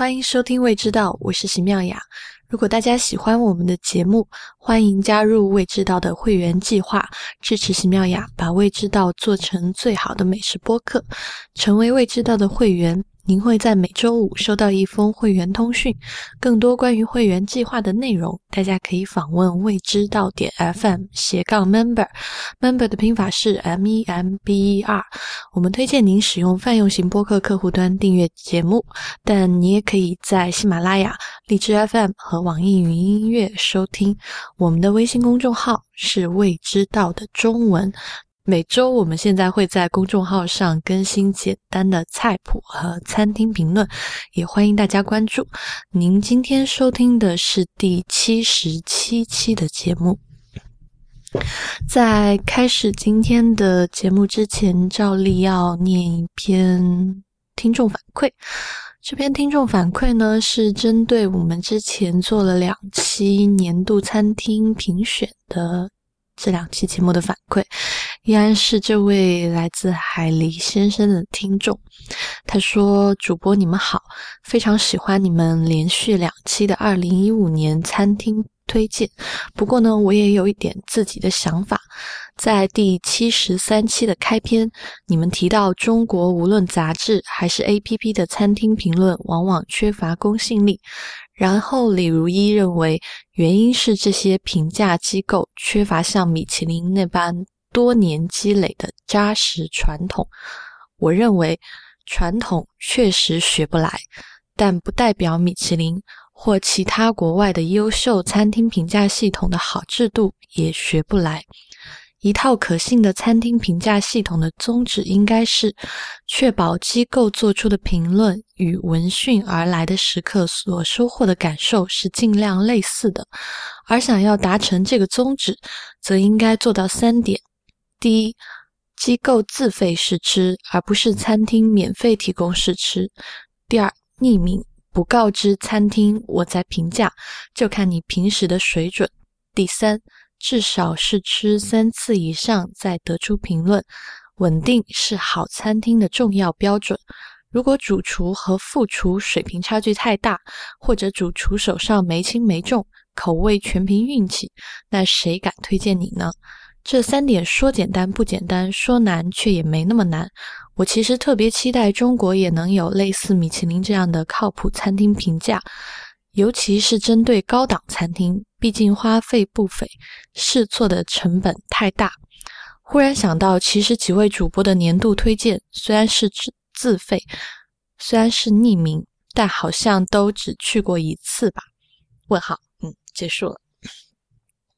欢迎收听《未知道》，我是席妙雅。如果大家喜欢我们的节目，欢迎加入《未知道》的会员计划，支持席妙雅把《未知道》做成最好的美食播客。成为《未知道》的会员。您会在每周五收到一封会员通讯，更多关于会员计划的内容，大家可以访问未知道点 FM 斜杠 member，member 的拼法是 M E M B E R。我们推荐您使用泛用型播客客户端订阅节目，但你也可以在喜马拉雅、荔枝 FM 和网易云音乐收听。我们的微信公众号是未知道的中文。每周我们现在会在公众号上更新简单的菜谱和餐厅评论，也欢迎大家关注。您今天收听的是第七十七期的节目。在开始今天的节目之前，照例要念一篇听众反馈。这篇听众反馈呢，是针对我们之前做了两期年度餐厅评选的这两期节目的反馈。依然是这位来自海狸先生的听众，他说：“主播你们好，非常喜欢你们连续两期的二零一五年餐厅推荐。不过呢，我也有一点自己的想法。在第七十三期的开篇，你们提到中国无论杂志还是 APP 的餐厅评论往往缺乏公信力。然后李如一认为，原因是这些评价机构缺乏像米其林那般。”多年积累的扎实传统，我认为传统确实学不来，但不代表米其林或其他国外的优秀餐厅评价系统的好制度也学不来。一套可信的餐厅评价系统的宗旨应该是确保机构做出的评论与闻讯而来的食客所收获的感受是尽量类似的，而想要达成这个宗旨，则应该做到三点。第一，机构自费试吃，而不是餐厅免费提供试吃。第二，匿名，不告知餐厅我在评价，就看你平时的水准。第三，至少试吃三次以上再得出评论，稳定是好餐厅的重要标准。如果主厨和副厨水平差距太大，或者主厨手上没轻没重，口味全凭运气，那谁敢推荐你呢？这三点说简单不简单，说难却也没那么难。我其实特别期待中国也能有类似米其林这样的靠谱餐厅评价，尤其是针对高档餐厅，毕竟花费不菲，试错的成本太大。忽然想到，其实几位主播的年度推荐虽然是自自费，虽然是匿名，但好像都只去过一次吧？问号，嗯，结束了。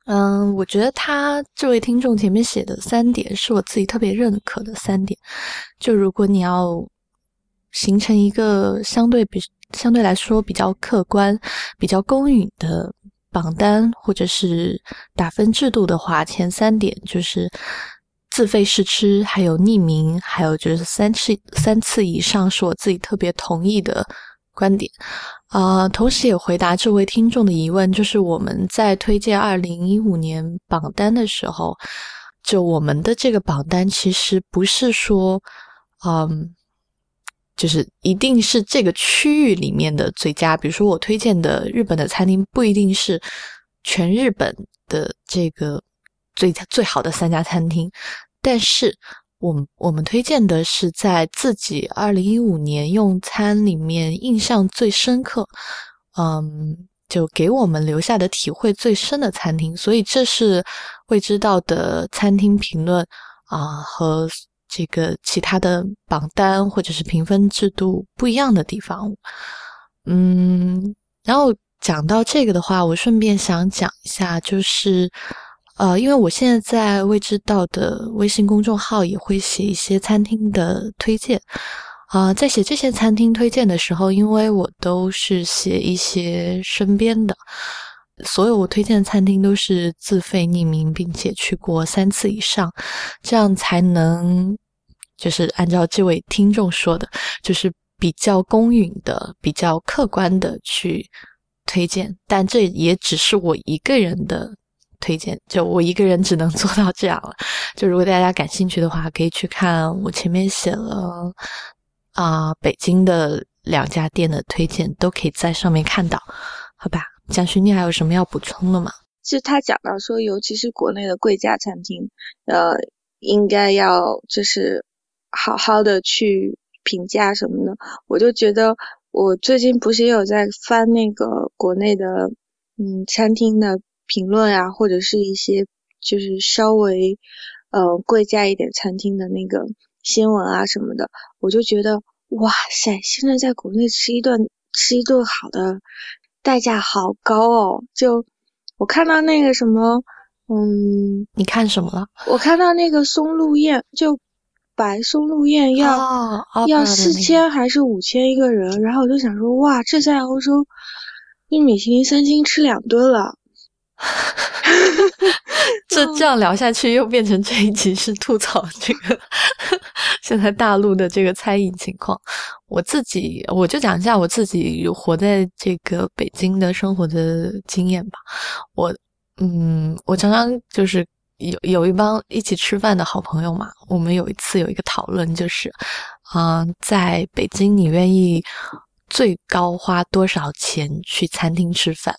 嗯，我觉得他这位听众前面写的三点是我自己特别认可的三点。就如果你要形成一个相对比相对来说比较客观、比较公允的榜单或者是打分制度的话，前三点就是自费试吃，还有匿名，还有就是三次三次以上是我自己特别同意的。观点，啊，同时也回答这位听众的疑问，就是我们在推荐二零一五年榜单的时候，就我们的这个榜单其实不是说，嗯，就是一定是这个区域里面的最佳。比如说，我推荐的日本的餐厅不一定是全日本的这个最最好的三家餐厅，但是。我们我们推荐的是在自己二零一五年用餐里面印象最深刻，嗯，就给我们留下的体会最深的餐厅，所以这是未知道的餐厅评论啊和这个其他的榜单或者是评分制度不一样的地方。嗯，然后讲到这个的话，我顺便想讲一下，就是。呃，因为我现在在未知道的微信公众号也会写一些餐厅的推荐，啊，在写这些餐厅推荐的时候，因为我都是写一些身边的，所有我推荐的餐厅都是自费匿名，并且去过三次以上，这样才能就是按照这位听众说的，就是比较公允的、比较客观的去推荐，但这也只是我一个人的。推荐就我一个人只能 做到这样了。就如果大家感兴趣的话，可以去看我前面写了啊北京的两家店的推荐都可以在上面看到，好吧？蒋勋，你还有什么要补充的吗？其实他讲到说，尤其是国内的贵价餐厅，呃，应该要就是好好的去评价什么的。我就觉得，我最近不是也有在翻那个国内的嗯餐厅的评论啊，或者是一些就是稍微呃贵价一点餐厅的那个新闻啊什么的，我就觉得哇塞，现在在国内吃一顿吃一顿好的代价好高哦，就。我看到那个什么，嗯，你看什么了？我看到那个松露宴，就白松露宴要要四千还是五千一个人，然后我就想说，哇，这在欧洲，一米其林三星吃两顿了。这这样聊下去，又变成这一集是吐槽这个现在大陆的这个餐饮情况。我自己我就讲一下我自己活在这个北京的生活的经验吧。我嗯，我常常就是有有一帮一起吃饭的好朋友嘛。我们有一次有一个讨论，就是嗯，在北京你愿意最高花多少钱去餐厅吃饭？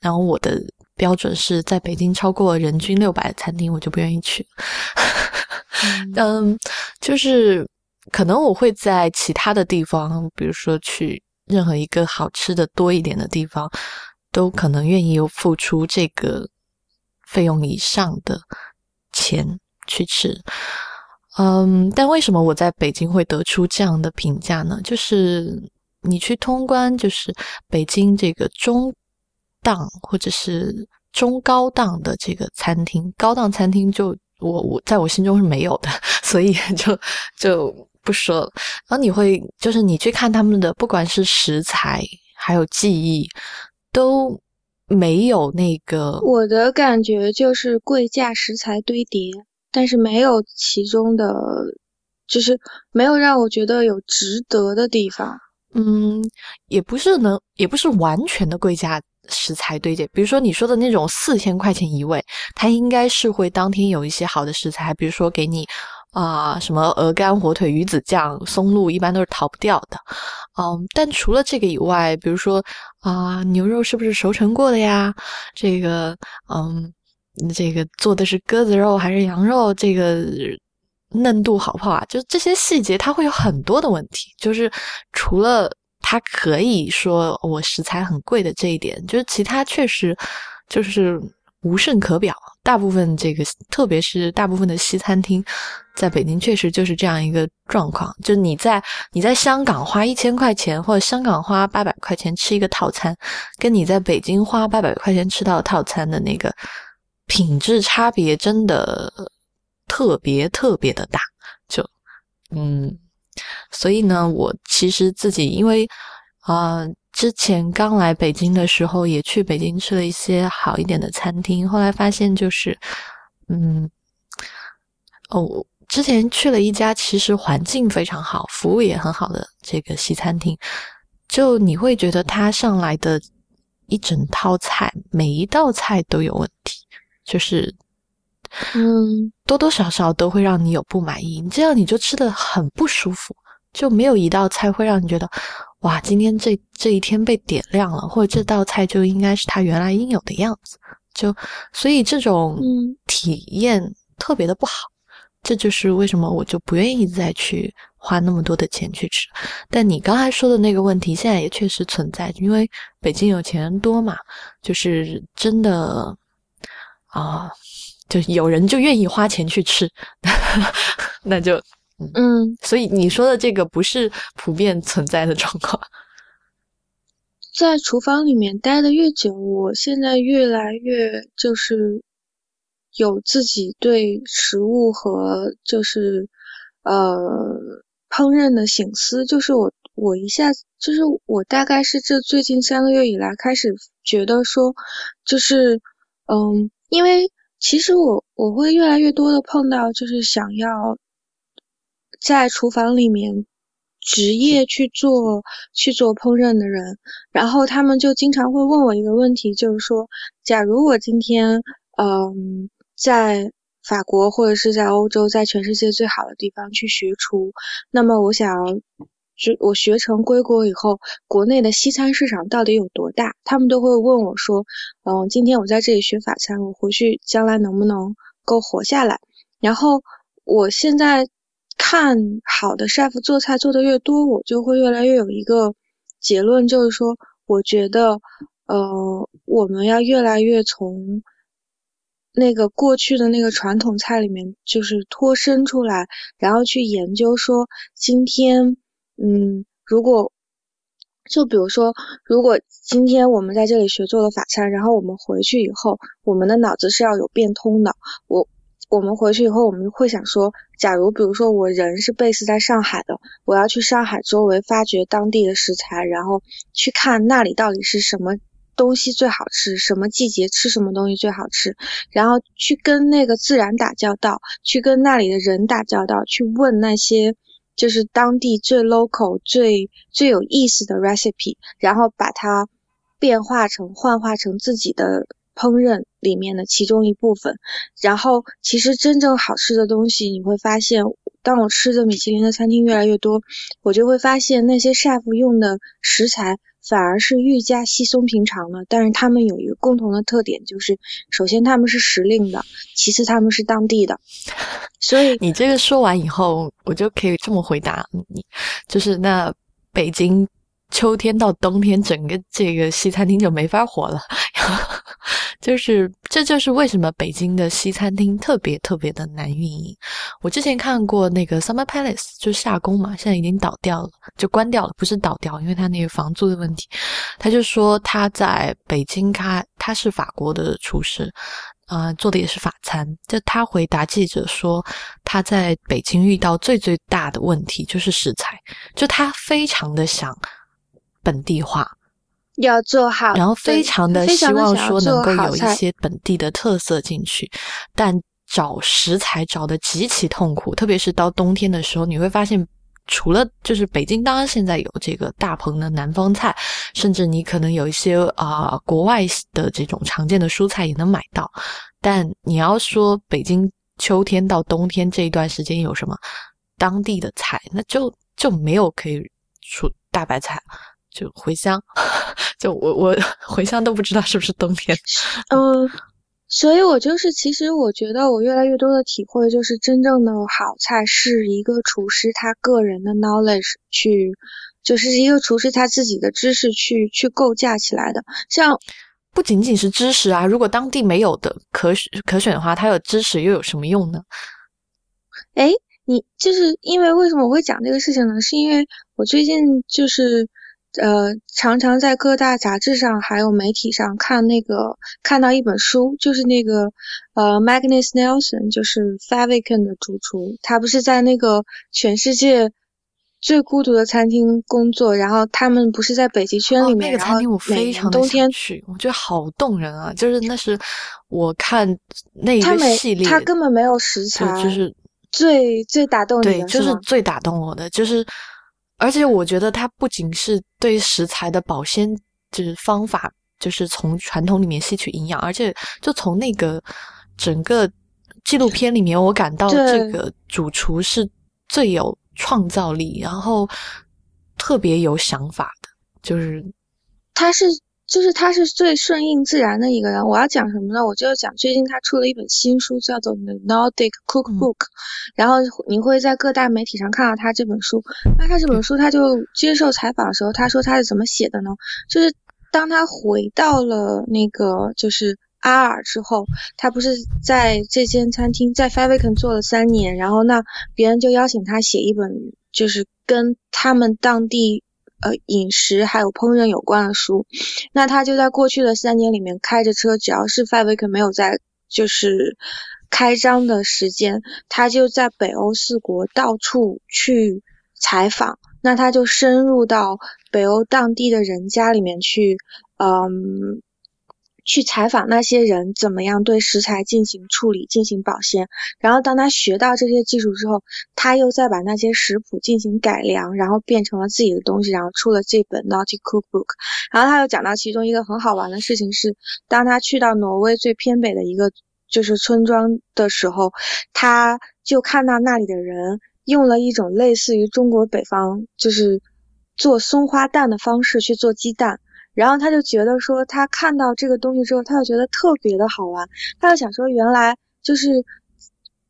然后我的。标准是在北京超过人均六百的餐厅，我就不愿意去。嗯，就是可能我会在其他的地方，比如说去任何一个好吃的多一点的地方，都可能愿意付出这个费用以上的钱去吃。嗯，但为什么我在北京会得出这样的评价呢？就是你去通关，就是北京这个中。档或者是中高档的这个餐厅，高档餐厅就我我在我心中是没有的，所以就就不说了。然后你会就是你去看他们的，不管是食材还有技艺，都没有那个。我的感觉就是贵价食材堆叠，但是没有其中的，就是没有让我觉得有值得的地方。嗯，也不是能，也不是完全的贵价。食材堆叠，比如说你说的那种四千块钱一位，它应该是会当天有一些好的食材，比如说给你啊什么鹅肝、火腿、鱼子酱、松露，一般都是逃不掉的。嗯，但除了这个以外，比如说啊牛肉是不是熟成过的呀？这个嗯，这个做的是鸽子肉还是羊肉？这个嫩度好不好啊？就这些细节，它会有很多的问题。就是除了。它可以说我食材很贵的这一点，就是其他确实就是无甚可表。大部分这个，特别是大部分的西餐厅，在北京确实就是这样一个状况。就你在你在香港花一千块钱，或者香港花八百块钱吃一个套餐，跟你在北京花八百块钱吃到套餐的那个品质差别，真的特别特别的大。就嗯。所以呢，我其实自己因为啊，之前刚来北京的时候，也去北京吃了一些好一点的餐厅。后来发现，就是嗯，哦，之前去了一家其实环境非常好、服务也很好的这个西餐厅，就你会觉得它上来的一整套菜，每一道菜都有问题，就是嗯，多多少少都会让你有不满意，这样你就吃的很不舒服。就没有一道菜会让你觉得，哇，今天这这一天被点亮了，或者这道菜就应该是它原来应有的样子。就所以这种体验特别的不好，这就是为什么我就不愿意再去花那么多的钱去吃。但你刚才说的那个问题，现在也确实存在，因为北京有钱人多嘛，就是真的啊，就有人就愿意花钱去吃，那就。嗯，所以你说的这个不是普遍存在的状况。在厨房里面待的越久，我现在越来越就是有自己对食物和就是呃烹饪的醒思。就是我我一下就是我大概是这最近三个月以来开始觉得说，就是嗯，因为其实我我会越来越多的碰到就是想要。在厨房里面职业去做去做烹饪的人，然后他们就经常会问我一个问题，就是说，假如我今天嗯在法国或者是在欧洲，在全世界最好的地方去学厨，那么我想要就我学成归国以后，国内的西餐市场到底有多大？他们都会问我说：“嗯，今天我在这里学法餐，我回去将来能不能够活下来？”然后我现在看好的 chef 做菜做的越多，我就会越来越有一个结论，就是说，我觉得，呃，我们要越来越从那个过去的那个传统菜里面，就是脱身出来，然后去研究说，今天。嗯，如果就比如说，如果今天我们在这里学做了法餐，然后我们回去以后，我们的脑子是要有变通的。我我们回去以后，我们会想说，假如比如说我人是 base 在上海的，我要去上海周围发掘当地的食材，然后去看那里到底是什么东西最好吃，什么季节吃什么东西最好吃，然后去跟那个自然打交道，去跟那里的人打交道，去问那些。就是当地最 local、最最有意思的 recipe，然后把它变化成、幻化成自己的烹饪里面的其中一部分。然后，其实真正好吃的东西，你会发现，当我吃的米其林的餐厅越来越多，我就会发现那些 chef 用的食材。反而是愈加稀松平常了，但是他们有一个共同的特点，就是首先他们是时令的，其次他们是当地的。所以你这个说完以后，我就可以这么回答你，就是那北京。秋天到冬天，整个这个西餐厅就没法活了。就是，这就是为什么北京的西餐厅特别特别的难运营。我之前看过那个 Summer Palace，就夏宫嘛，现在已经倒掉了，就关掉了，不是倒掉，因为他那个房租的问题。他就说他在北京开，他是法国的厨师，啊，做的也是法餐。就他回答记者说，他在北京遇到最最大的问题就是食材，就他非常的想。本地化。要做好，然后非常的希望说能够有一些本地的特色进去，但找食材找的极其痛苦，特别是到冬天的时候，你会发现，除了就是北京，当然现在有这个大棚的南方菜，甚至你可能有一些啊国外的这种常见的蔬菜也能买到，但你要说北京秋天到冬天这一段时间有什么当地的菜，那就就没有可以出大白菜。就茴香，就我我 茴香都不知道是不是冬天。嗯，所以我就是，其实我觉得我越来越多的体会就是，真正的好菜是一个厨师他个人的 knowledge 去，就是一个厨师他自己的知识去去构架起来的。像不仅仅是知识啊，如果当地没有的可选可选的话，他有知识又有什么用呢？哎，你就是因为为什么我会讲这个事情呢？是因为我最近就是。呃，常常在各大杂志上还有媒体上看那个看到一本书，就是那个呃，Magnus Nelson，就是 Faviken 的主厨，他不是在那个全世界最孤独的餐厅工作，然后他们不是在北极圈里面，那个餐厅我非常冬天去，我觉得好动人啊！就是那是我看那个系列，他根本没有食材，就是最最打动你的，对，就是最打动我的，就是。而且我觉得它不仅是对食材的保鲜，就是方法，就是从传统里面吸取营养，而且就从那个整个纪录片里面，我感到这个主厨是最有创造力，然后特别有想法的，就是他是。就是他是最顺应自然的一个人。我要讲什么呢？我就要讲最近他出了一本新书，叫做《The Nordic Cookbook》，然后你会在各大媒体上看到他这本书。那他这本书，他就接受采访的时候，他说他是怎么写的呢？就是当他回到了那个就是阿尔之后，他不是在这间餐厅在 Faviken 做了三年，然后那别人就邀请他写一本，就是跟他们当地。呃，饮食还有烹饪有关的书，那他就在过去的三年里面开着车，只要是 Five Week 没有在就是开张的时间，他就在北欧四国到处去采访，那他就深入到北欧当地的人家里面去，嗯。去采访那些人怎么样对食材进行处理、进行保鲜，然后当他学到这些技术之后，他又再把那些食谱进行改良，然后变成了自己的东西，然后出了这本 Naughty Cookbook。然后他又讲到其中一个很好玩的事情是，当他去到挪威最偏北的一个就是村庄的时候，他就看到那里的人用了一种类似于中国北方就是做松花蛋的方式去做鸡蛋，然后他就觉得说他看到这个东西之后，他就觉得特别的好玩，他就想说原来就是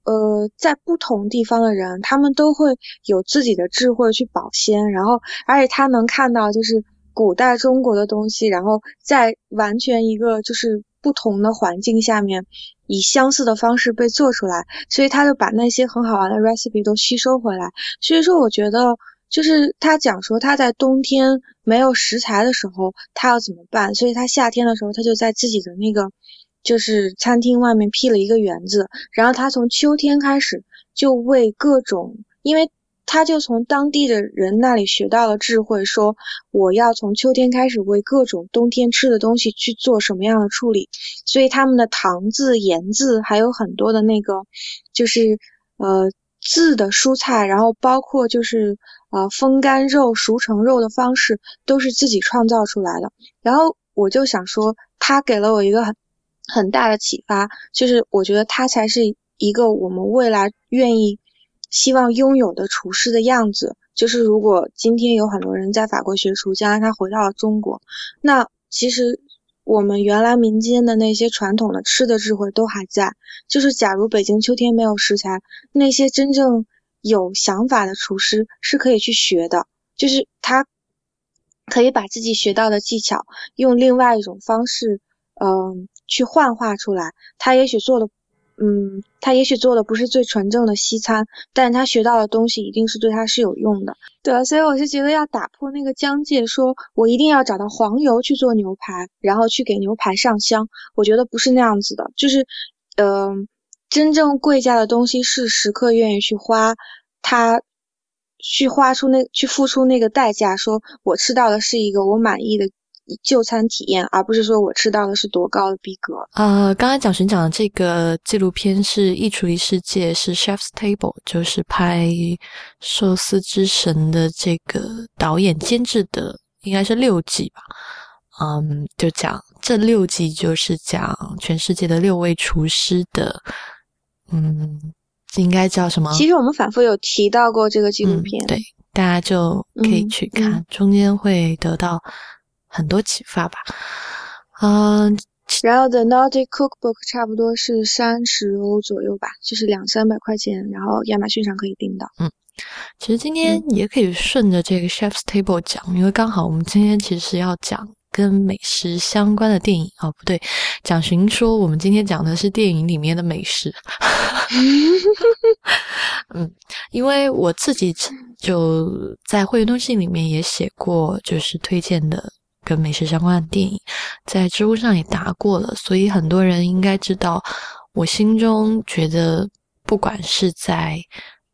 呃在不同地方的人，他们都会有自己的智慧去保鲜，然后而且他能看到就是古代中国的东西，然后在完全一个就是不同的环境下面。以相似的方式被做出来，所以他就把那些很好玩的 recipe 都吸收回来。所以说，我觉得就是他讲说他在冬天没有食材的时候，他要怎么办？所以他夏天的时候，他就在自己的那个就是餐厅外面辟了一个园子，然后他从秋天开始就为各种因为。他就从当地的人那里学到了智慧，说我要从秋天开始为各种冬天吃的东西去做什么样的处理。所以他们的糖渍、盐渍，还有很多的那个就是呃渍的蔬菜，然后包括就是呃风干肉、熟成肉的方式，都是自己创造出来的。然后我就想说，他给了我一个很很大的启发，就是我觉得他才是一个我们未来愿意。希望拥有的厨师的样子，就是如果今天有很多人在法国学厨，将来他回到了中国，那其实我们原来民间的那些传统的吃的智慧都还在。就是假如北京秋天没有食材，那些真正有想法的厨师是可以去学的，就是他可以把自己学到的技巧用另外一种方式，嗯，去幻化出来。他也许做的。嗯，他也许做的不是最纯正的西餐，但是他学到的东西一定是对他是有用的。对，所以我是觉得要打破那个疆界，说我一定要找到黄油去做牛排，然后去给牛排上香。我觉得不是那样子的，就是，嗯，真正贵价的东西是食客愿意去花，他去花出那去付出那个代价，说我吃到的是一个我满意的。就餐体验，而不是说我吃到的是多高的逼格。呃，刚才蒋寻讲的这个纪录片是《一厨一世界》，是 Chef's Table，就是拍《寿司之神》的这个导演监制的，应该是六季吧。嗯，就讲这六季就是讲全世界的六位厨师的，嗯，应该叫什么？其实我们反复有提到过这个纪录片，对，大家就可以去看，中间会得到。很多启发吧，嗯，然后 The Nordic Cookbook 差不多是三十欧左右吧，就是两三百块钱，然后亚马逊上可以订到。嗯，其实今天也可以顺着这个 Chef's Table 讲，因为刚好我们今天其实要讲跟美食相关的电影哦，不对，蒋寻说我们今天讲的是电影里面的美食。嗯，因为我自己就在会员通信里面也写过，就是推荐的。跟美食相关的电影，在知乎上也答过了，所以很多人应该知道，我心中觉得，不管是在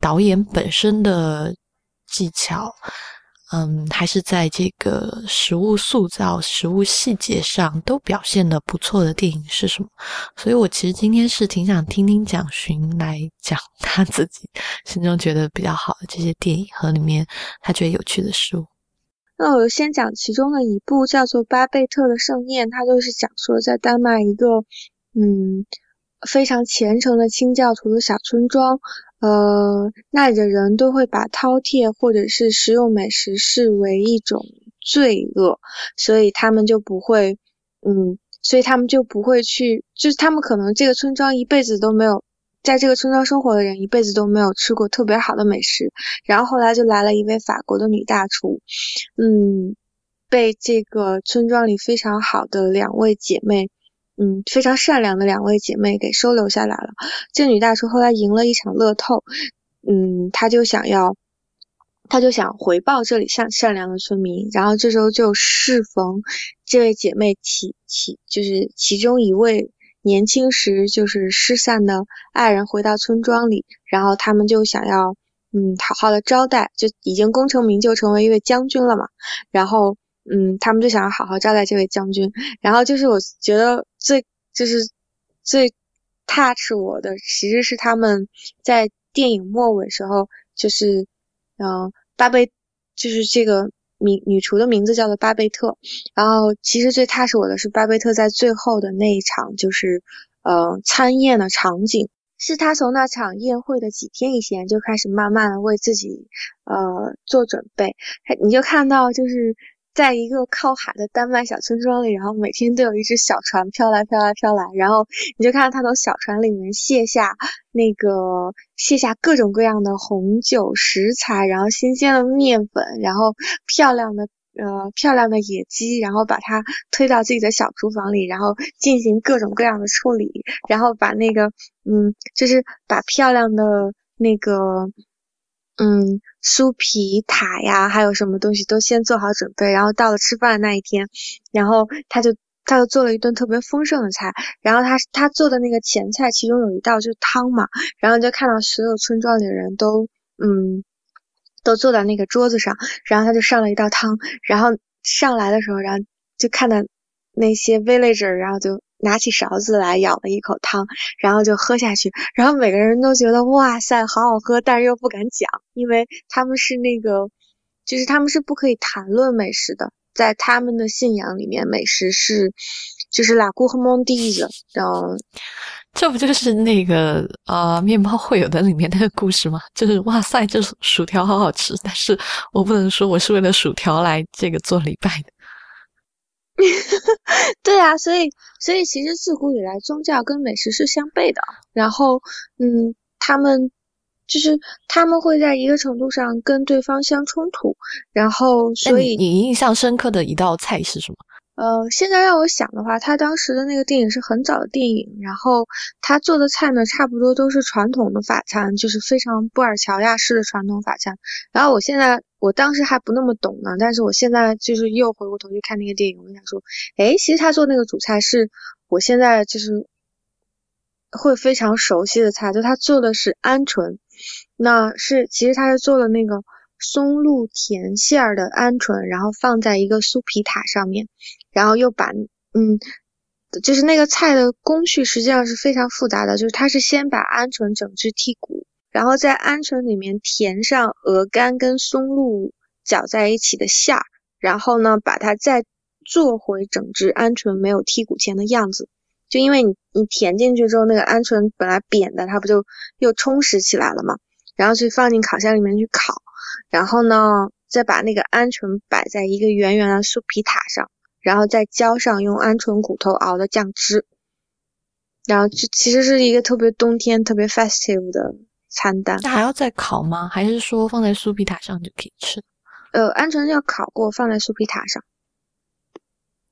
导演本身的技巧，嗯，还是在这个食物塑造、食物细节上都表现的不错的电影是什么？所以我其实今天是挺想听听蒋勋来讲他自己心中觉得比较好的这些电影和里面他觉得有趣的事物。那我先讲其中的一部，叫做《巴贝特的盛宴》，它就是讲说在丹麦一个嗯非常虔诚的清教徒的小村庄，呃那里的人都会把饕餮或者是食用美食视为一种罪恶，所以他们就不会嗯，所以他们就不会去，就是他们可能这个村庄一辈子都没有。在这个村庄生活的人一辈子都没有吃过特别好的美食，然后后来就来了一位法国的女大厨，嗯，被这个村庄里非常好的两位姐妹，嗯，非常善良的两位姐妹给收留下来了。这女大厨后来赢了一场乐透，嗯，她就想要，她就想回报这里善善良的村民，然后这时候就适逢这位姐妹其其就是其中一位。年轻时就是失散的爱人回到村庄里，然后他们就想要嗯好好的招待，就已经功成名就成为一位将军了嘛。然后嗯他们就想要好好招待这位将军。然后就是我觉得最就是最 touch 我的，其实是他们在电影末尾时候，就是嗯巴贝就是这个。名女厨的名字叫做巴贝特，然后其实最踏实我的是巴贝特在最后的那一场就是呃餐宴的场景，是他从那场宴会的几天以前就开始慢慢的为自己呃做准备，你就看到就是在一个靠海的丹麦小村庄里，然后每天都有一只小船飘来飘来飘来，然后你就看到他从小船里面卸下那个卸下各种各样的红酒食材，然后新鲜的面粉，然后漂亮的。呃，漂亮的野鸡，然后把它推到自己的小厨房里，然后进行各种各样的处理，然后把那个，嗯，就是把漂亮的那个，嗯，酥皮塔呀，还有什么东西都先做好准备，然后到了吃饭那一天，然后他就他就做了一顿特别丰盛的菜，然后他他做的那个前菜，其中有一道就是汤嘛，然后就看到所有村庄里的人都，嗯。都坐在那个桌子上，然后他就上了一道汤，然后上来的时候，然后就看到那些 villager，然后就拿起勺子来舀了一口汤，然后就喝下去，然后每个人都觉得哇塞，好好喝，但是又不敢讲，因为他们是那个，就是他们是不可以谈论美食的，在他们的信仰里面，美食是就是拉古和蒙蒂的，然后。这不就是那个呃面包会有的里面那个故事吗？就是哇塞，这薯条好好吃，但是我不能说我是为了薯条来这个做礼拜的。对啊，所以所以其实自古以来宗教跟美食是相悖的。然后嗯，他们就是他们会在一个程度上跟对方相冲突。然后所以你印象深刻的一道菜是什么？呃，现在让我想的话，他当时的那个电影是很早的电影，然后他做的菜呢，差不多都是传统的法餐，就是非常布尔乔亚式的传统法餐。然后我现在，我当时还不那么懂呢，但是我现在就是又回过头去看那个电影，我想说，哎，其实他做那个主菜是我现在就是会非常熟悉的菜，就他做的是鹌鹑，那是其实他是做了那个。松露甜馅儿的鹌鹑，然后放在一个酥皮塔上面，然后又把嗯，就是那个菜的工序实际上是非常复杂的，就是它是先把鹌鹑整只剔骨，然后在鹌鹑里面填上鹅肝跟松露搅在一起的馅儿，然后呢把它再做回整只鹌鹑没有剔骨前的样子，就因为你你填进去之后，那个鹌鹑本来扁的，它不就又充实起来了吗？然后去放进烤箱里面去烤。然后呢，再把那个鹌鹑摆在一个圆圆的酥皮塔上，然后再浇上用鹌鹑骨头熬的酱汁，然后这其实是一个特别冬天、特别 festive 的餐单。那还要再烤吗？还是说放在酥皮塔上就可以吃？呃，鹌鹑要烤过，放在酥皮塔上。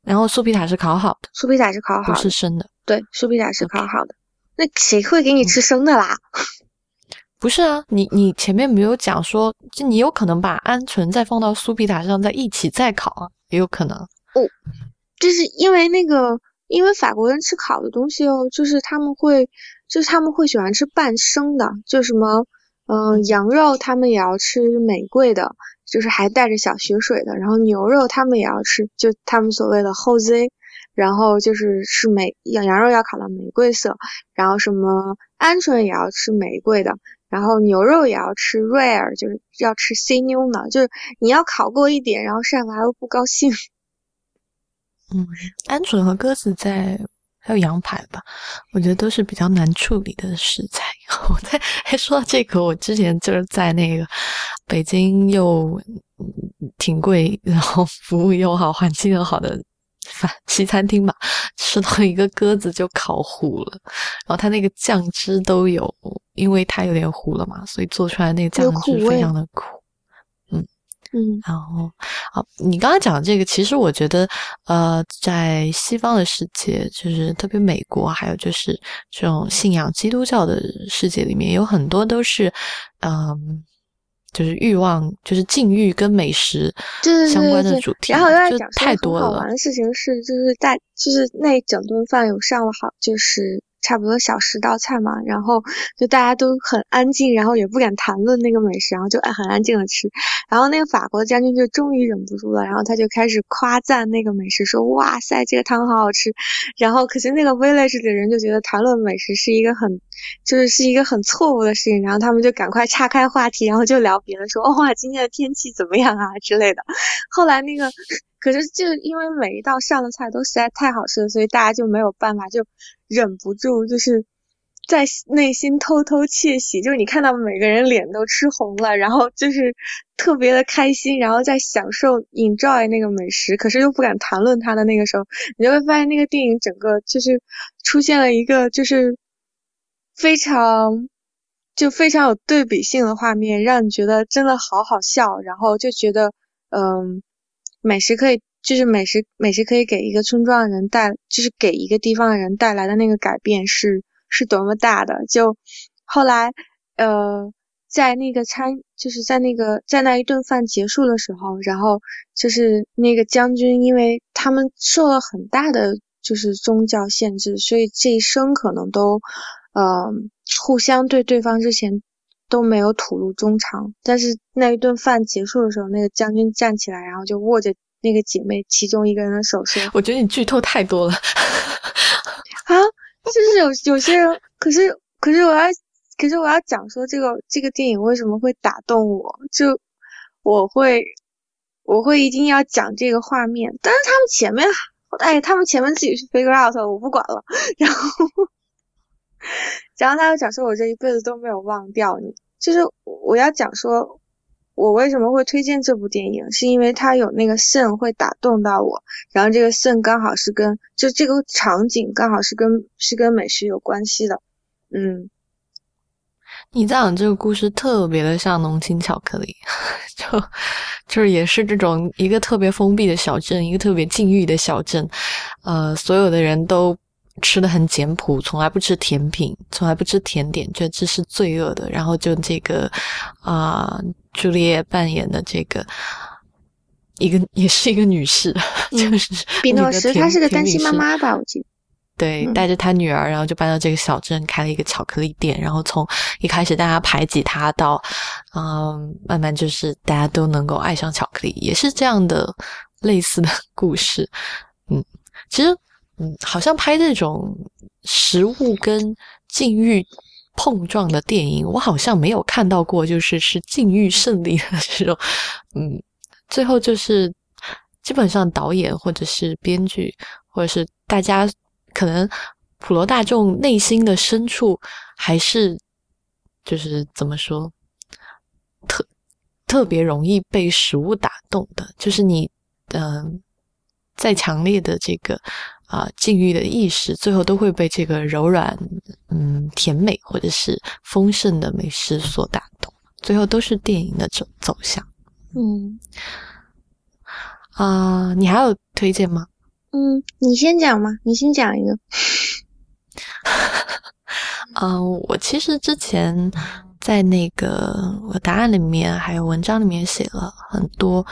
然后酥皮塔是烤好的，酥皮塔是烤好的，不是生的。对，酥皮塔是烤好的。那谁会给你吃生的啦？不是啊，你你前面没有讲说，就你有可能把鹌鹑再放到酥皮塔上，再一起再烤啊，也有可能。哦，就是因为那个，因为法国人吃烤的东西哦，就是他们会，就是他们会喜欢吃半生的，就什么，嗯，羊肉他们也要吃玫瑰的，就是还带着小血水的，然后牛肉他们也要吃，就他们所谓的后 Z，然后就是是美羊羊肉要烤到玫瑰色，然后什么鹌鹑也要吃玫瑰的。然后牛肉也要吃 rare，就是要吃 C 妞呢，就是你要烤过一点，然后上来又不高兴。嗯，鹌鹑和鸽子在，还有羊排吧，我觉得都是比较难处理的食材。我在还说到这个，我之前就是在那个北京又挺贵，然后服务又好，环境又好的。西餐厅吧，吃到一个鸽子就烤糊了，然后它那个酱汁都有，因为它有点糊了嘛，所以做出来那个酱汁非常的苦。嗯嗯，然后啊，你刚刚讲的这个，其实我觉得，呃，在西方的世界，就是特别美国，还有就是这种信仰基督教的世界里面，有很多都是，嗯。就是欲望，就是禁欲跟美食相关的主题，然后又讲太多了。好玩的事情是，就是在就是那整顿饭有上了好，就是。差不多小十道菜嘛，然后就大家都很安静，然后也不敢谈论那个美食，然后就很安静的吃。然后那个法国将军就终于忍不住了，然后他就开始夸赞那个美食，说哇塞，这个汤好好吃。然后可是那个 village 的人就觉得谈论美食是一个很，就是是一个很错误的事情，然后他们就赶快岔开话题，然后就聊别的，说哇今天的天气怎么样啊之类的。后来那个。可是，就因为每一道上的菜都实在太好吃了，所以大家就没有办法，就忍不住，就是在内心偷偷窃喜，就是你看到每个人脸都吃红了，然后就是特别的开心，然后在享受 enjoy 那个美食，可是又不敢谈论它的那个时候，你就会发现那个电影整个就是出现了一个就是非常就非常有对比性的画面，让你觉得真的好好笑，然后就觉得嗯，美食可以就是美食美食可以给一个村庄的人带，就是给一个地方的人带来的那个改变是。是多么大的！就后来，呃，在那个餐，就是在那个在那一顿饭结束的时候，然后就是那个将军，因为他们受了很大的就是宗教限制，所以这一生可能都，呃，互相对对方之前都没有吐露衷肠。但是那一顿饭结束的时候，那个将军站起来，然后就握着那个姐妹其中一个人的手说：“我觉得你剧透太多了。”啊。就是有有些人，可是可是我要，可是我要讲说这个这个电影为什么会打动我，就我会我会一定要讲这个画面，但是他们前面，哎，他们前面自己去 figure out，我不管了。然后然后他又讲说，我这一辈子都没有忘掉你，就是我要讲说。我为什么会推荐这部电影？是因为它有那个肾会打动到我，然后这个肾刚好是跟就这个场景刚好是跟是跟美食有关系的。嗯，你讲这个故事特别的像浓情巧克力，就就是也是这种一个特别封闭的小镇，一个特别禁欲的小镇，呃，所有的人都。吃的很简朴，从来不吃甜品，从来不吃甜点，觉得这是罪恶的。然后就这个啊，朱丽叶扮演的这个一个也是一个女士，就是比诺什，她是个单亲妈妈吧？我记得。对，带着她女儿，然后就搬到这个小镇，开了一个巧克力店。然后从一开始大家排挤她，到嗯，慢慢就是大家都能够爱上巧克力，也是这样的类似的 故事。嗯，其实。嗯，好像拍这种食物跟境遇碰撞的电影，我好像没有看到过，就是是境遇胜利的这种。嗯，最后就是基本上导演或者是编剧，或者是大家可能普罗大众内心的深处，还是就是怎么说，特特别容易被食物打动的，就是你嗯，再强烈的这个。啊，禁欲的意识，最后都会被这个柔软、嗯甜美或者是丰盛的美食所打动，最后都是电影的走走向。嗯，啊，你还有推荐吗？嗯，你先讲嘛，你先讲一个。嗯，我其实之前在那个我答案里面还有文章里面写了很多。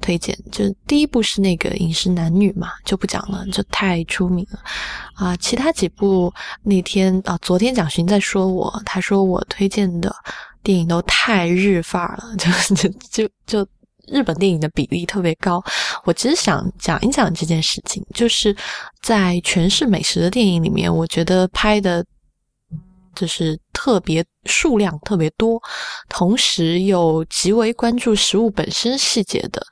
推荐就第一部是那个《饮食男女》嘛，就不讲了，就太出名了啊。其他几部那天啊，昨天蒋勋在说我，他说我推荐的电影都太日范儿了，就就就就日本电影的比例特别高。我其实想讲一讲这件事情，就是在全是美食的电影里面，我觉得拍的。就是特别数量特别多，同时又极为关注食物本身细节的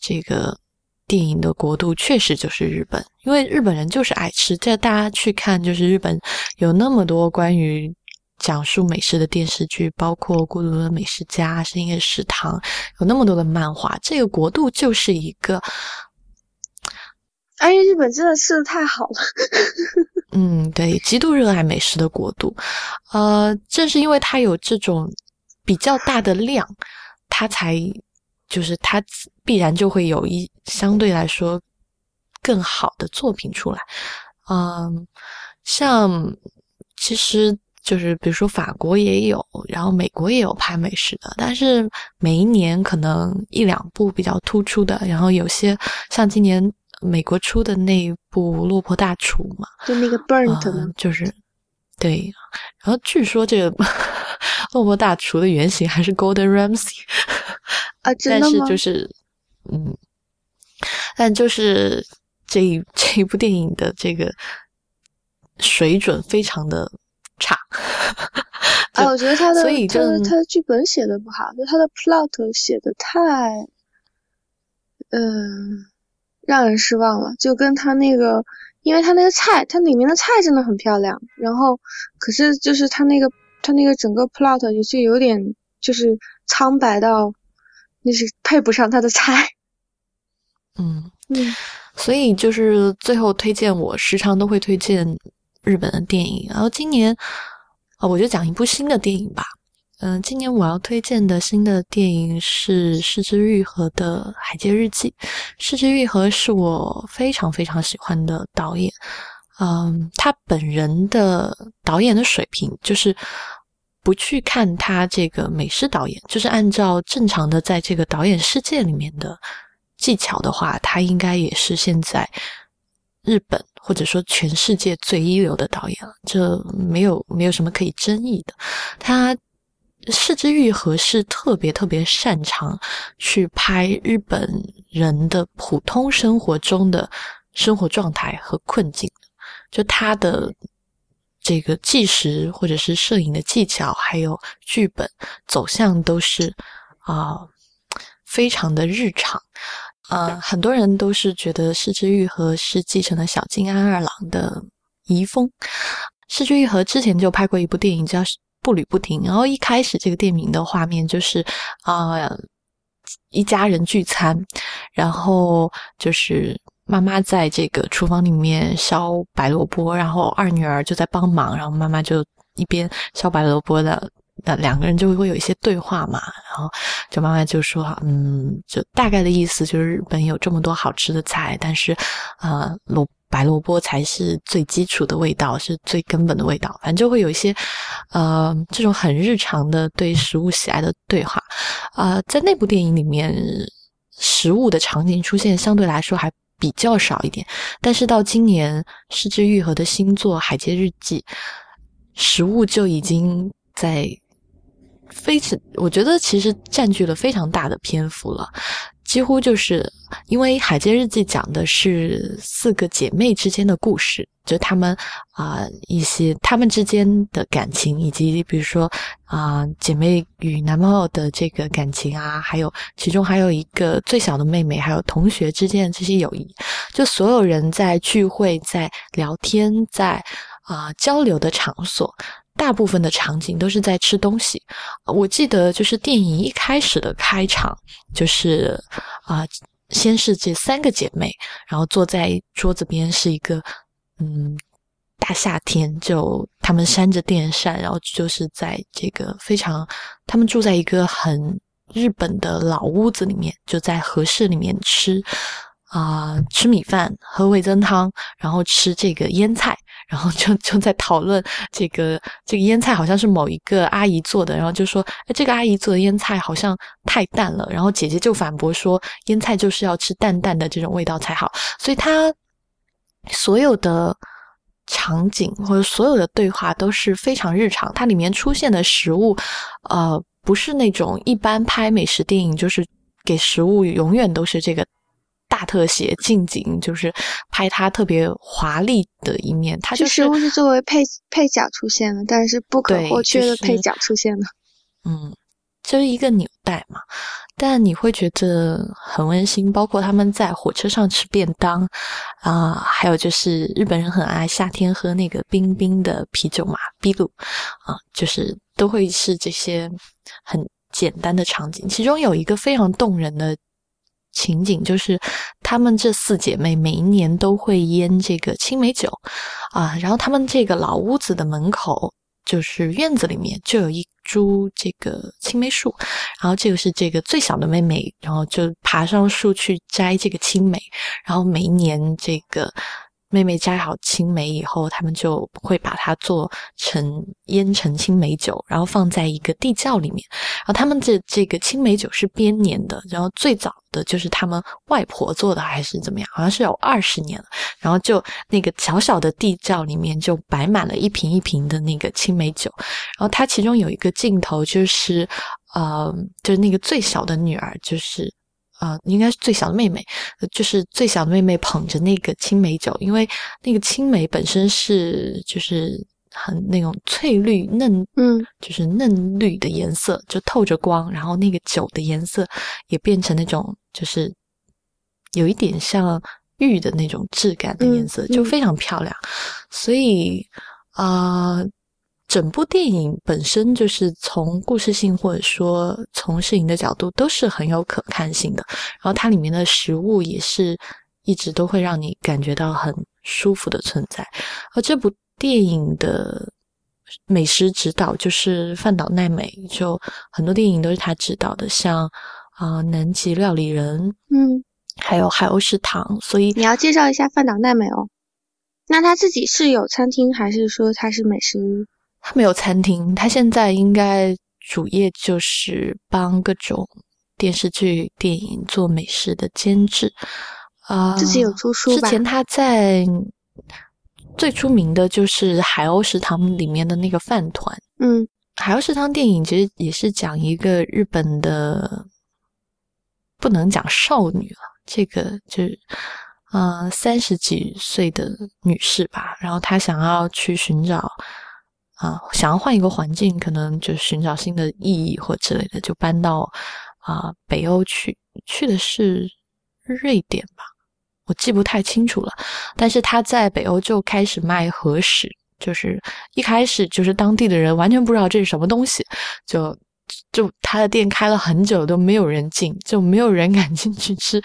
这个电影的国度，确实就是日本。因为日本人就是爱吃，这大家去看，就是日本有那么多关于讲述美食的电视剧，包括《孤独的美食家》《深夜食堂》，有那么多的漫画，这个国度就是一个。哎，日本真的吃的太好了。嗯，对，极度热爱美食的国度，呃，正是因为它有这种比较大的量，它才就是它必然就会有一相对来说更好的作品出来。嗯，像其实就是比如说法国也有，然后美国也有拍美食的，但是每一年可能一两部比较突出的，然后有些像今年。美国出的那一部《落魄大厨》嘛，就那个 Burnt 吗？就是对，然后据说这个 落魄大厨的原型还是 Golden Ramsy 啊，真的？但是就是嗯，但就是这一 这一部电影的这个水准非常的差啊，我觉得他的所以他的他的剧本写的不好，就他的 plot 写的太嗯。让人失望了，就跟他那个因为他那个菜，它里面的菜真的很漂亮。然后，可是就是他那个他那个整个 plot 也是有点就是苍白到，那是配不上他的菜。嗯嗯，所以就是最后推荐，我时常都会推荐日本的电影。然后今年啊，我就讲一部新的电影吧。嗯，今年我要推荐的新的电影是市之愈合的《海街日记》。市之愈合是我非常非常喜欢的导演。嗯，他本人的导演的水平，就是不去看他这个美式导演，就是按照正常的在这个导演世界里面的技巧的话，他应该也是现在日本或者说全世界最一流的导演了。这没有没有什么可以争议的。他。市之愈合是特别特别擅长去拍日本人的普通生活中的生活状态和困境就他的这个纪实或者是摄影的技巧，还有剧本走向都是啊非常的日常。呃，很多人都是觉得市之愈合是继承了小津安二郎的遗风。市之愈合之前就拍过一部电影叫。步履不停，然后一开始这个店名的画面就是啊，一家人聚餐，然后就是妈妈在这个厨房里面削白萝卜，然后二女儿就在帮忙，然后妈妈就一边削白萝卜的，那两个人就会有一些对话嘛，然后就妈妈就说，嗯，就大概的意思就是日本有这么多好吃的菜，但是啊萝。白萝卜才是最基础的味道，是最根本的味道。反正就会有一些，呃，这种很日常的对食物喜爱的对话。啊，在那部电影里面，食物的场景出现相对来说还比较少一点。但是到今年失之愈合的新作《海街日记》，食物就已经在非常，我觉得其实占据了非常大的篇幅了。几乎就是因为《海街日记》讲的是四个姐妹之间的故事，就她们啊一些她们之间的感情，以及比如说啊姐妹与男朋友的这个感情啊，还有其中还有一个最小的妹妹，还有同学之间的这些友谊，就所有人在聚会、在聊天、在啊交流的场所。大部分的场景都是在吃东西。我记得就是电影一开始的开场，就是啊，先是这三个姐妹，然后坐在桌子边，是一个嗯大夏天，就他们扇着电扇，然后就是在这个非常，他们住在一个很日本的老屋子里面，就在和室里面吃。啊，吃米饭，喝味增汤，然后吃这个腌菜，然后就就在讨论这个这个腌菜好像是某一个阿姨做的，然后就说，哎，这个阿姨做的腌菜好像太淡了，然后姐姐就反驳说，腌菜就是要吃淡淡的这种味道才好，所以它所有的场景或者所有的对话都是非常日常，它里面出现的食物，呃，不是那种一般拍美食电影，就是给食物永远都是这个。大特写近景就是拍他特别华丽的一面，他就是是作为配配角出现了，但是不可或缺的配角出现了。嗯，就是一个纽带嘛，但你会觉得很温馨。包括他们在火车上吃便当啊，还有就是日本人很爱夏天喝那个冰冰的啤酒嘛，啤露啊，就是都会是这些很简单的场景。其中有一个非常动人的。情景就是，她们这四姐妹每一年都会腌这个青梅酒，啊，然后她们这个老屋子的门口，就是院子里面就有一株这个青梅树，然后这个是这个最小的妹妹，然后就爬上树去摘这个青梅，然后每一年这个。妹妹摘好青梅以后，他们就会把它做成腌成青梅酒，然后放在一个地窖里面。然后他们这这个青梅酒是编年的，然后最早的就是他们外婆做的，还是怎么样？好像是有二十年了。然后就那个小小的地窖里面就摆满了一瓶一瓶的那个青梅酒。然后它其中有一个镜头就是，呃，就是那个最小的女儿就是。啊，应该是最小的妹妹，就是最小的妹妹捧着那个青梅酒，因为那个青梅本身是就是很那种翠绿嫩，嗯，就是嫩绿的颜色，就透着光，然后那个酒的颜色也变成那种就是有一点像玉的那种质感的颜色，就非常漂亮。所以啊，整部电影本身就是从故事性或者说从摄影的角度都是很有可看性的。然后它里面的食物也是一直都会让你感觉到很舒服的存在。而这部电影的。美食指导就是饭岛奈美，就很多电影都是他指导的，像啊南极料理人，嗯，还有海鸥食堂。所以你要介绍一下饭岛奈美哦。那他自己是有餐厅，还是说他是美食？他没有餐厅，他现在应该主业就是帮各种电视剧、电影做美食的监制啊。自己有出书吧？之前他在。最出名的就是《海鸥食堂》里面的那个饭团。嗯，《海鸥食堂》电影其实也是讲一个日本的，不能讲少女了，这个就是嗯三十几岁的女士吧。然后她想要去寻找啊，想要换一个环境，可能就寻找新的意义或之类的，就搬到啊北欧去，去的是瑞典吧。我记不太清楚了，但是他在北欧就开始卖和食，就是一开始就是当地的人完全不知道这是什么东西，就就他的店开了很久都没有人进，就没有人 敢进去吃，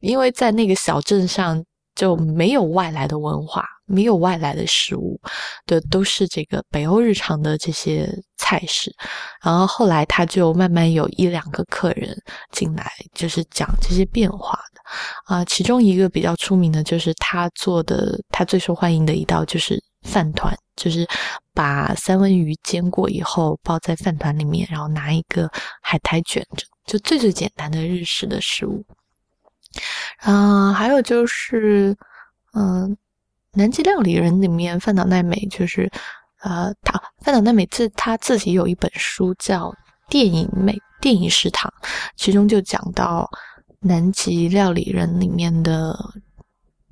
因为在那个小镇上就没有外来的文化。没有外来的食物的，都是这个北欧日常的这些菜式。然后后来他就慢慢有一两个客人进来，就是讲这些变化的啊。其中一个比较出名的就是他做的，他最受欢迎的一道就是饭团，就是把三文鱼煎过以后包在饭团里面，然后拿一个海苔卷着，就最最简单的日式的食物。啊，还有就是，嗯。南极料理人里面，范岛奈美就是，呃，他范岛奈美自他自己有一本书叫《电影美电影食堂》，其中就讲到南极料理人里面的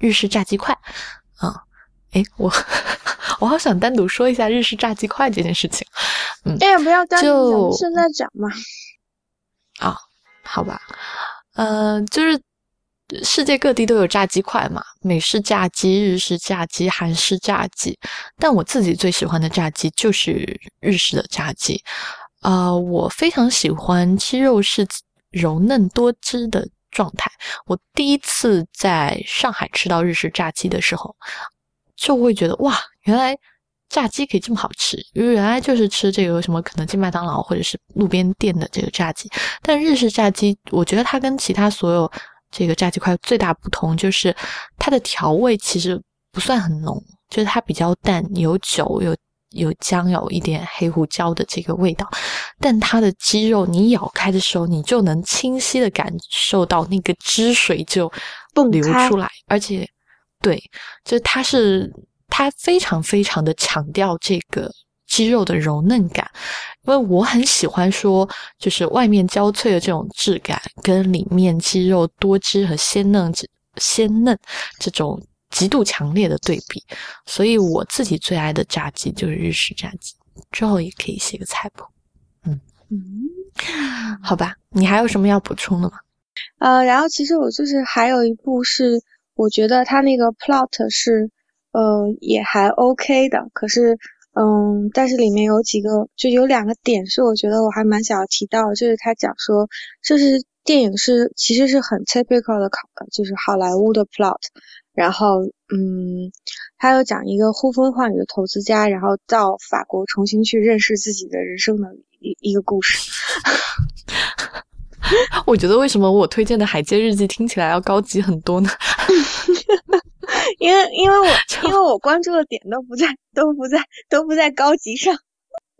日式炸鸡块。啊，哎，我 我好想单独说一下日式炸鸡块这件事情。嗯，哎呀，不要单独讲，现在讲嘛。啊，好吧，呃，就是。世界各地都有炸鸡块嘛，美式炸鸡、日式炸鸡、韩式炸鸡。但我自己最喜欢的炸鸡就是日式的炸鸡。啊，我非常喜欢鸡肉是柔嫩多汁的状态。我第一次在上海吃到日式炸鸡的时候，就会觉得哇，原来炸鸡可以这么好吃。因为原来就是吃这个什么肯德基、麦当劳或者是路边店的这个炸鸡。但日式炸鸡，我觉得它跟其他所有这个炸鸡块最大不同就是它的调味其实不算很浓，就是它比较淡，有酒、有有姜、有一点黑胡椒的这个味道。但它的鸡肉你咬开的时候，你就能清晰的感受到那个汁水就流出来，而且对，就它是它非常非常的强调这个。鸡肉的柔嫩感，因为我很喜欢说，就是外面焦脆的这种质感，跟里面鸡肉多汁和鲜嫩、鲜嫩这种极度强烈的对比，所以我自己最爱的炸鸡就是日式炸鸡。之后也可以写个菜谱，嗯嗯，好吧，你还有什么要补充的吗？呃，然后其实我就是还有一部是，我觉得它那个 plot 是，呃，也还 OK 的，可是。嗯，但是里面有几个，就有两个点是我觉得我还蛮想要提到，就是他讲说，这是电影是其实是很 typical 的考，就是好莱坞的 plot。然后，嗯，他又讲一个呼风唤雨的投资家，然后到法国重新去认识自己的人生的一一个故事。我觉得为什么我推荐的《海街日记》听起来要高级很多呢？因为因为我因为我关注的点都不在都不在都不在高级上，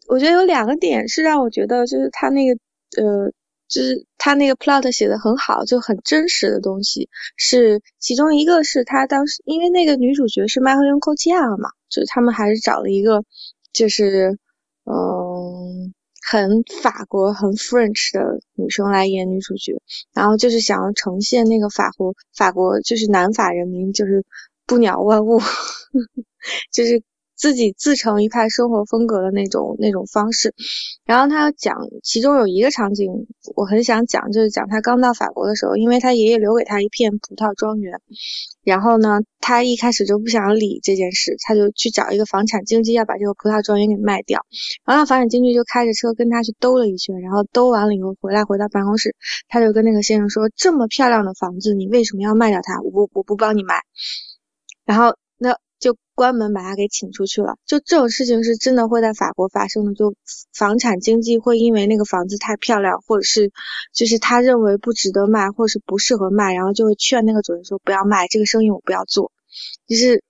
我觉得有两个点是让我觉得就是他那个呃就是他那个 plot 写的很好，就很真实的东西。是其中一个是他当时因为那个女主角是麦克伦·寇齐亚嘛，就是他们还是找了一个就是嗯很法国很 French 的女生来演女主角，然后就是想要呈现那个法国法国就是南法人民就是。不鸟万物，就是自己自成一派生活风格的那种那种方式。然后他讲，其中有一个场景我很想讲，就是讲他刚到法国的时候，因为他爷爷留给他一片葡萄庄园，然后呢，他一开始就不想理这件事，他就去找一个房产经纪要把这个葡萄庄园给卖掉。然后房产经纪就开着车跟他去兜了一圈，然后兜完了以后回来回到办公室，他就跟那个先生说：“这么漂亮的房子，你为什么要卖掉它？我我不帮你卖。”然后。就关门把他给请出去了。就这种事情是真的会在法国发生的。就房产经济会因为那个房子太漂亮，或者是就是他认为不值得卖，或者是不适合卖，然后就会劝那个主人说不要卖这个生意，我不要做。就是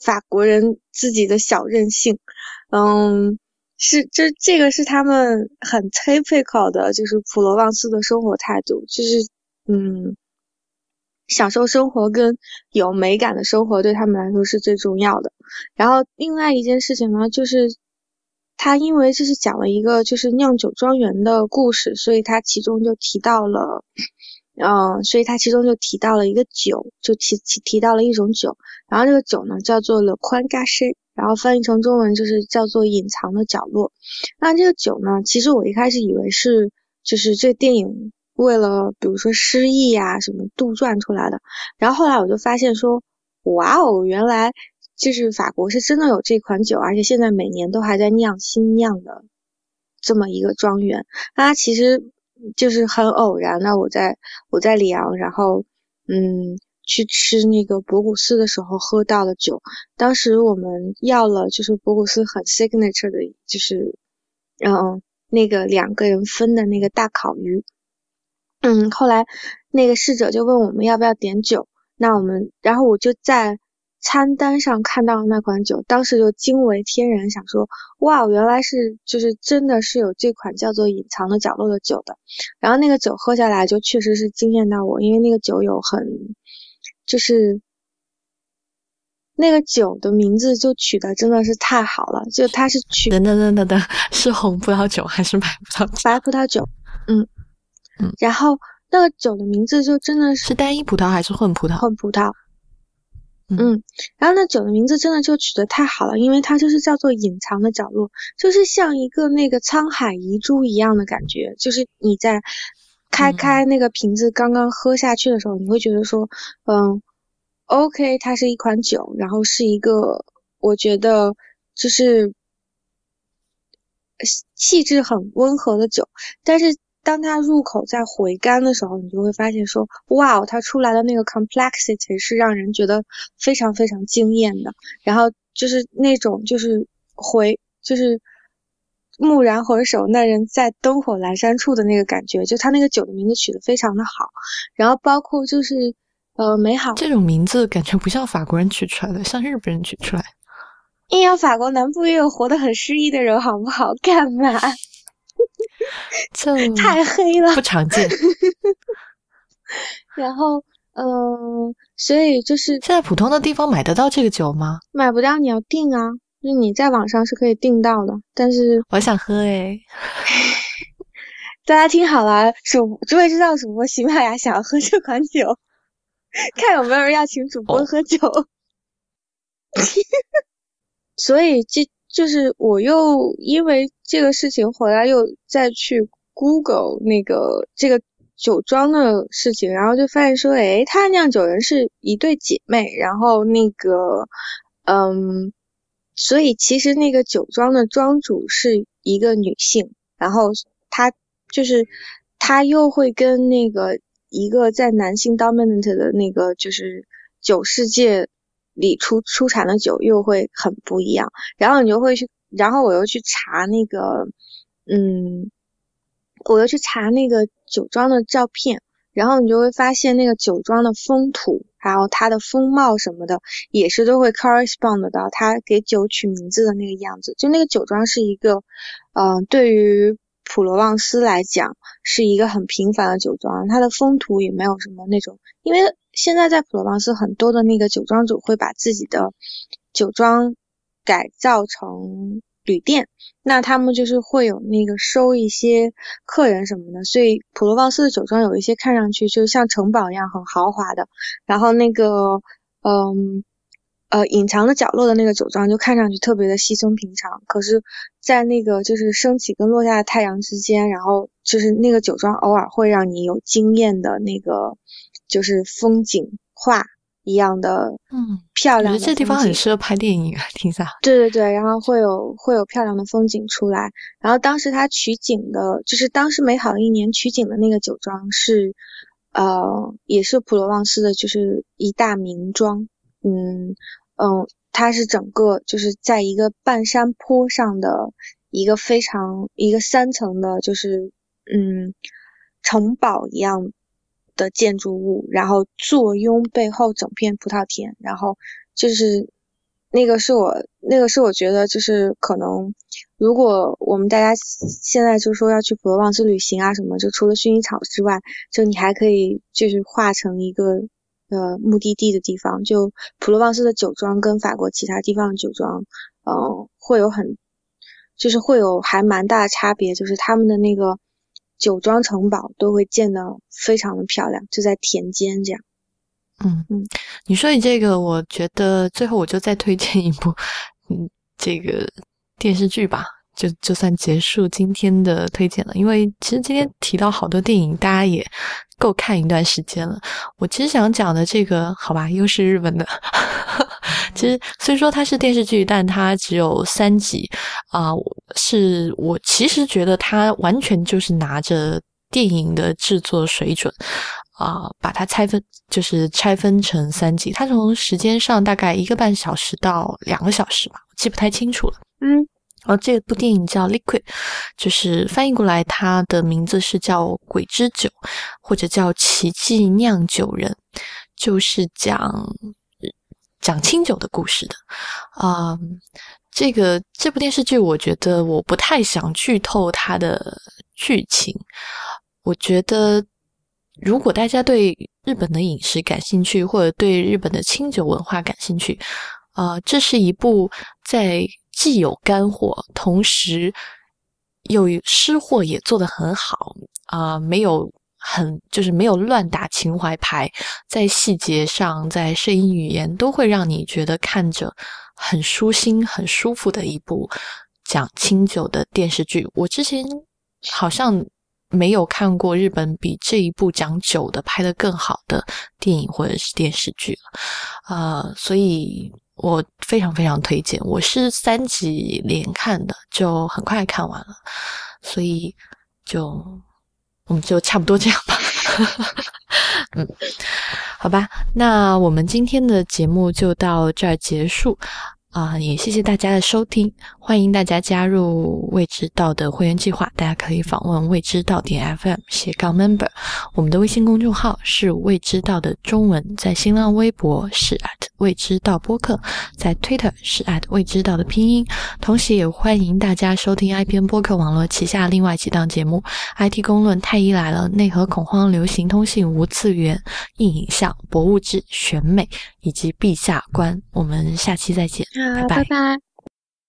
法国人自己的小任性，嗯，是这这个是他们很 typical 的，就是普罗旺斯的生活态度，就是嗯。享受生活跟有美感的生活对他们来说是最重要的。然后另外一件事情呢，就是他因为这是讲了一个就是酿酒庄园的故事，所以他其中就提到了，嗯，所以他其中就提到了一个酒，就提提提到了一种酒。然后这个酒呢叫做 Le Coin Caché，然后翻译成中文就是叫做隐藏的角落。那这个酒呢，其实我一开始以为是就是这电影。为了比如说失忆呀什么杜撰出来的，然后后来我就发现说，哇哦，原来就是法国是真的有这款酒，而且现在每年都还在酿新酿的这么一个庄园。它其实就是很偶然的，我在我在里昂，然后嗯去吃那个博古斯的时候喝到的酒。当时我们要了就是博古斯很 signature 的，就是嗯那个两个人分的那个大烤鱼。嗯，后来那个侍者就问我们要不要点酒，那我们，然后我就在餐单上看到了那款酒，当时就惊为天人，想说哇，原来是就是真的是有这款叫做隐藏的角落的酒的。然后那个酒喝下来就确实是惊艳到我，因为那个酒有很就是那个酒的名字就取的真的是太好了，就它是取等等等等等，是红葡萄酒还是白葡萄酒？白葡萄酒，嗯。然后那个酒的名字就真的是是单一葡萄还是混葡萄？混葡萄。嗯，然后那酒的名字真的就取得太好了，因为它就是叫做隐藏的角落，就是像一个那个沧海遗珠一样的感觉。就是你在开开那个瓶子刚刚喝下去的时候，你会觉得说，嗯，OK，它是一款酒，然后是一个我觉得就是气质很温和的酒，但是。当它入口在回甘的时候，你就会发现说，哇，哦它出来的那个 complexity 是让人觉得非常非常惊艳的。然后就是那种就是回就是蓦然回首，那人在灯火阑珊处的那个感觉，就他那个酒的名字取得非常的好。然后包括就是呃美好这种名字感觉不像法国人取出来的，像日本人取出来。硬要法国南部也有活得很诗意的人，好不好？干嘛？就太黑了，不常见。然后，嗯，所以就是现在普通的地方买得到这个酒吗？买不到，你要订啊。就你在网上是可以订到的，但是我想喝诶。大家听好了，主诸位知道主播喜马拉雅想要喝这款酒，看有没有人要请主播喝酒。所以这。就是我又因为这个事情回来又再去 Google 那个这个酒庄的事情，然后就发现说，哎，他酿酒人是一对姐妹，然后那个，嗯，所以其实那个酒庄的庄主是一个女性，然后她就是她又会跟那个一个在男性 dominant 的那个就是酒世界。里出出产的酒又会很不一样，然后你就会去，然后我又去查那个，嗯，我又去查那个酒庄的照片，然后你就会发现那个酒庄的风土，还有它的风貌什么的，也是都会 correspond 到它给酒取名字的那个样子。就那个酒庄是一个，嗯，对于普罗旺斯来讲是一个很平凡的酒庄，它的风土也没有什么那种，因为。现在在普罗旺斯，很多的那个酒庄主会把自己的酒庄改造成旅店，那他们就是会有那个收一些客人什么的，所以普罗旺斯的酒庄有一些看上去就像城堡一样很豪华的，然后那个嗯呃隐藏的角落的那个酒庄就看上去特别的稀松平常，可是，在那个就是升起跟落下的太阳之间，然后就是那个酒庄偶尔会让你有惊艳的那个就是风景画。一样的，嗯，漂亮。这地方很适合拍电影啊，听下。对对对，然后会有会有漂亮的风景出来。然后当时他取景的，就是当时美好的一年取景的那个酒庄是，呃，也是普罗旺斯的，就是一大名庄。嗯嗯，它是整个就是在一个半山坡上的一个非常一个三层的，就是嗯城堡一样。的建筑物，然后坐拥背后整片葡萄田，然后就是那个是我那个是我觉得就是可能，如果我们大家现在就说要去普罗旺斯旅行啊什么，就除了薰衣草之外，就你还可以就是画成一个呃目的地的地方，就普罗旺斯的酒庄跟法国其他地方的酒庄，嗯，会有很就是会有还蛮大的差别，就是他们的那个。酒庄城堡都会建的非常的漂亮，就在田间这样。嗯嗯，你说你这个，我觉得最后我就再推荐一部，嗯，这个电视剧吧，就就算结束今天的推荐了。因为其实今天提到好多电影，大家也够看一段时间了。我其实想讲的这个，好吧，又是日本的。其实虽说它是电视剧，但它只有三集啊。是我其实觉得它完全就是拿着电影的制作水准啊，把它拆分，就是拆分成三集。它从时间上大概一个半小时到两个小时吧，我记不太清楚了。嗯，然后这部电影叫《Liquid》，就是翻译过来它的名字是叫《鬼之酒》或者叫《奇迹酿酒人》，就是讲。讲清酒的故事的，啊，这个这部电视剧，我觉得我不太想剧透它的剧情。我觉得，如果大家对日本的饮食感兴趣，或者对日本的清酒文化感兴趣，啊，这是一部在既有干货，同时又湿货也做得很好啊，没有。很就是没有乱打情怀牌，在细节上，在声音语言都会让你觉得看着很舒心、很舒服的一部讲清酒的电视剧。我之前好像没有看过日本比这一部讲酒的拍的更好的电影或者是电视剧了，呃，所以我非常非常推荐。我是三集连看的，就很快看完了，所以就。我们就差不多这样吧，嗯，好吧，那我们今天的节目就到这儿结束。啊，也谢谢大家的收听，欢迎大家加入未知道的会员计划，大家可以访问未知道点 FM 斜杠 member，我们的微信公众号是未知道的中文，在新浪微博是 at 未知道播客，在 Twitter 是 at 未知道的拼音，同时也欢迎大家收听 IPN 播客网络旗下另外几档节目：IT 公论、太医来了、内核恐慌、流行通信、无次元、硬影像、博物志、选美以及陛下观。我们下期再见。拜拜。